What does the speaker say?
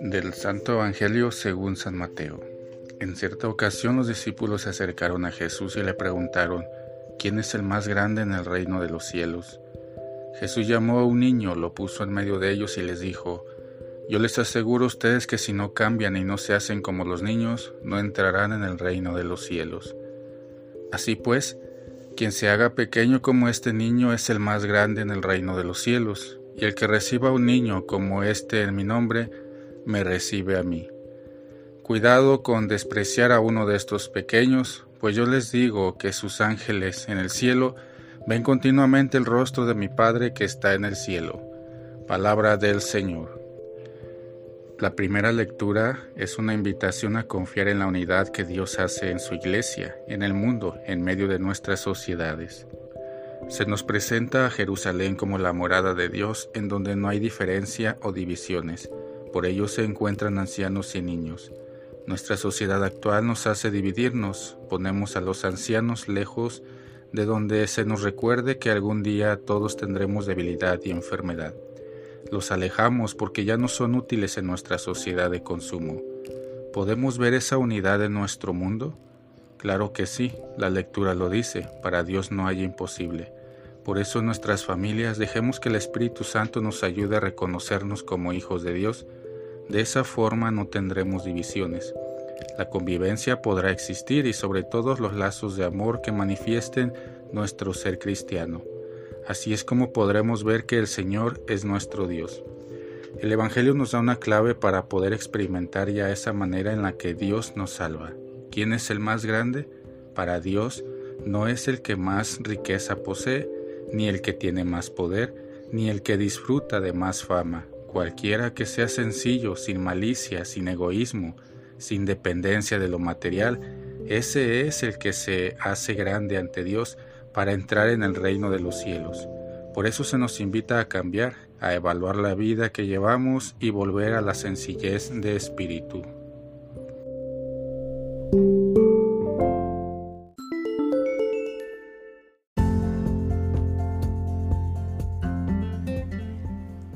Del Santo Evangelio según San Mateo. En cierta ocasión los discípulos se acercaron a Jesús y le preguntaron, ¿quién es el más grande en el reino de los cielos? Jesús llamó a un niño, lo puso en medio de ellos y les dijo, Yo les aseguro a ustedes que si no cambian y no se hacen como los niños, no entrarán en el reino de los cielos. Así pues, quien se haga pequeño como este niño es el más grande en el reino de los cielos, y el que reciba a un niño como este en mi nombre, me recibe a mí. Cuidado con despreciar a uno de estos pequeños, pues yo les digo que sus ángeles en el cielo ven continuamente el rostro de mi Padre que está en el cielo. Palabra del Señor. La primera lectura es una invitación a confiar en la unidad que Dios hace en su iglesia, en el mundo, en medio de nuestras sociedades. Se nos presenta a Jerusalén como la morada de Dios en donde no hay diferencia o divisiones, por ello se encuentran ancianos y niños. Nuestra sociedad actual nos hace dividirnos, ponemos a los ancianos lejos de donde se nos recuerde que algún día todos tendremos debilidad y enfermedad. Los alejamos porque ya no son útiles en nuestra sociedad de consumo. ¿Podemos ver esa unidad en nuestro mundo? Claro que sí, la lectura lo dice, para Dios no hay imposible. Por eso en nuestras familias dejemos que el Espíritu Santo nos ayude a reconocernos como hijos de Dios de esa forma no tendremos divisiones. La convivencia podrá existir y sobre todo los lazos de amor que manifiesten nuestro ser cristiano. Así es como podremos ver que el Señor es nuestro Dios. El Evangelio nos da una clave para poder experimentar ya esa manera en la que Dios nos salva. ¿Quién es el más grande? Para Dios no es el que más riqueza posee, ni el que tiene más poder, ni el que disfruta de más fama, Cualquiera que sea sencillo, sin malicia, sin egoísmo, sin dependencia de lo material, ese es el que se hace grande ante Dios para entrar en el reino de los cielos. Por eso se nos invita a cambiar, a evaluar la vida que llevamos y volver a la sencillez de espíritu.